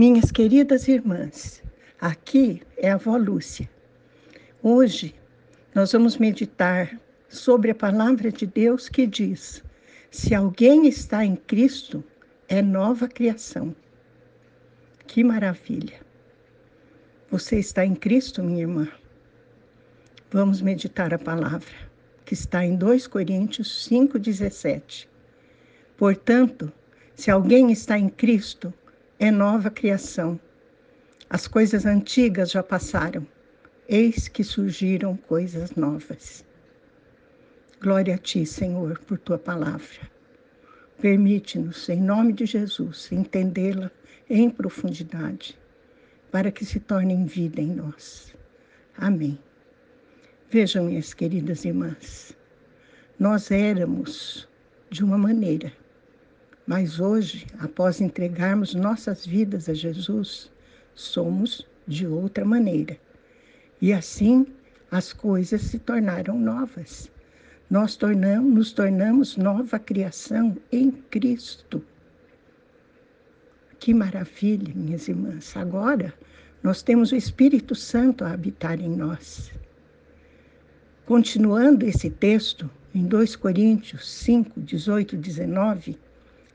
Minhas queridas irmãs, aqui é a avó Lúcia. Hoje nós vamos meditar sobre a palavra de Deus que diz: se alguém está em Cristo, é nova criação. Que maravilha! Você está em Cristo, minha irmã? Vamos meditar a palavra que está em 2 Coríntios 5,17. Portanto, se alguém está em Cristo, é nova criação. As coisas antigas já passaram, eis que surgiram coisas novas. Glória a Ti, Senhor, por Tua palavra. Permite-nos, em nome de Jesus, entendê-la em profundidade, para que se torne vida em nós. Amém. Vejam, minhas queridas irmãs, nós éramos de uma maneira, mas hoje, após entregarmos nossas vidas a Jesus, somos de outra maneira. E assim as coisas se tornaram novas. Nós tornamos, nos tornamos nova criação em Cristo. Que maravilha, minhas irmãs. Agora nós temos o Espírito Santo a habitar em nós. Continuando esse texto, em 2 Coríntios 5, 18 e 19,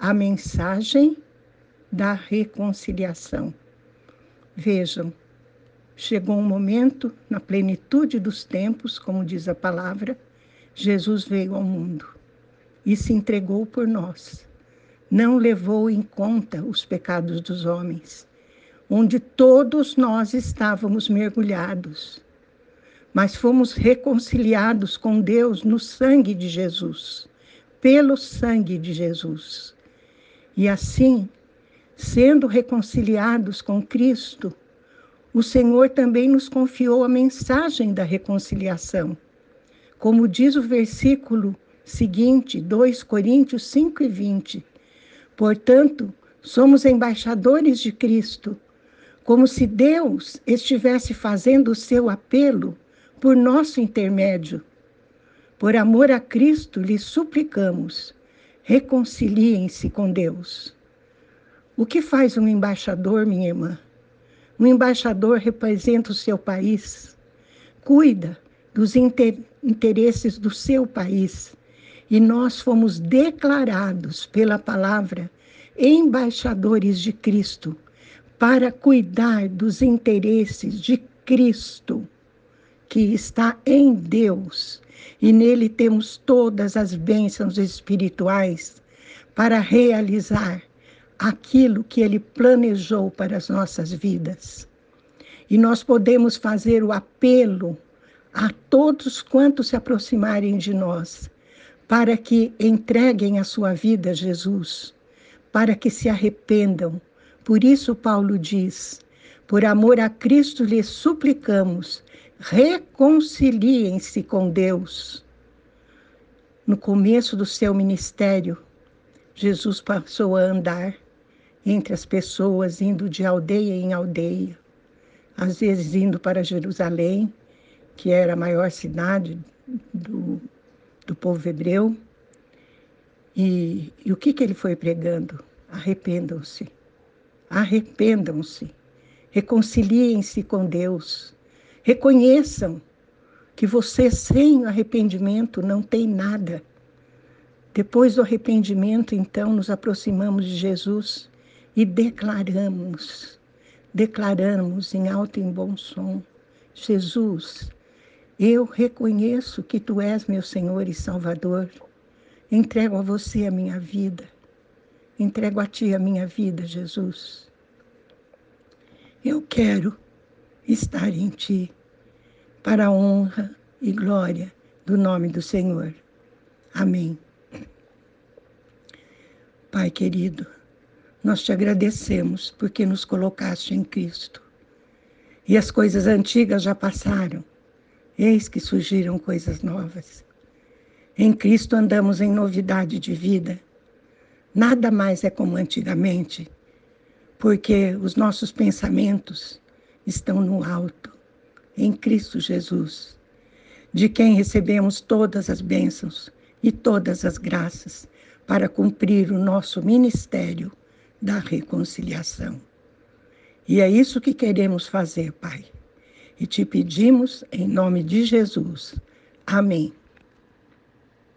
a mensagem da reconciliação. Vejam, chegou um momento, na plenitude dos tempos, como diz a palavra, Jesus veio ao mundo e se entregou por nós. Não levou em conta os pecados dos homens, onde todos nós estávamos mergulhados, mas fomos reconciliados com Deus no sangue de Jesus, pelo sangue de Jesus. E assim, sendo reconciliados com Cristo, o Senhor também nos confiou a mensagem da reconciliação. Como diz o versículo seguinte, 2 Coríntios 5 e 20. Portanto, somos embaixadores de Cristo, como se Deus estivesse fazendo o seu apelo por nosso intermédio. Por amor a Cristo, lhe suplicamos reconciliem-se com Deus. O que faz um embaixador, minha irmã? Um embaixador representa o seu país, cuida dos inter interesses do seu país. E nós fomos declarados pela palavra embaixadores de Cristo para cuidar dos interesses de Cristo, que está em Deus e nele temos todas as bênçãos espirituais para realizar aquilo que ele planejou para as nossas vidas. E nós podemos fazer o apelo a todos quantos se aproximarem de nós, para que entreguem a sua vida a Jesus, para que se arrependam. Por isso, Paulo diz: por amor a Cristo lhes suplicamos, reconciliem-se com Deus. No começo do seu ministério, Jesus passou a andar entre as pessoas, indo de aldeia em aldeia, às vezes indo para Jerusalém, que era a maior cidade do, do povo hebreu. E, e o que, que ele foi pregando? Arrependam-se, arrependam-se, reconciliem-se com Deus Reconheçam que você sem arrependimento não tem nada. Depois do arrependimento, então, nos aproximamos de Jesus e declaramos, declaramos em alto e em bom som: Jesus, eu reconheço que tu és meu Senhor e Salvador. Entrego a você a minha vida. Entrego a ti a minha vida, Jesus. Eu quero estar em ti, para a honra e glória do nome do Senhor. Amém. Pai querido, nós te agradecemos porque nos colocaste em Cristo. E as coisas antigas já passaram, eis que surgiram coisas novas. Em Cristo andamos em novidade de vida. Nada mais é como antigamente, porque os nossos pensamentos estão no alto, em Cristo Jesus, de quem recebemos todas as bênçãos e todas as graças para cumprir o nosso ministério da reconciliação. E é isso que queremos fazer, Pai. E te pedimos em nome de Jesus. Amém.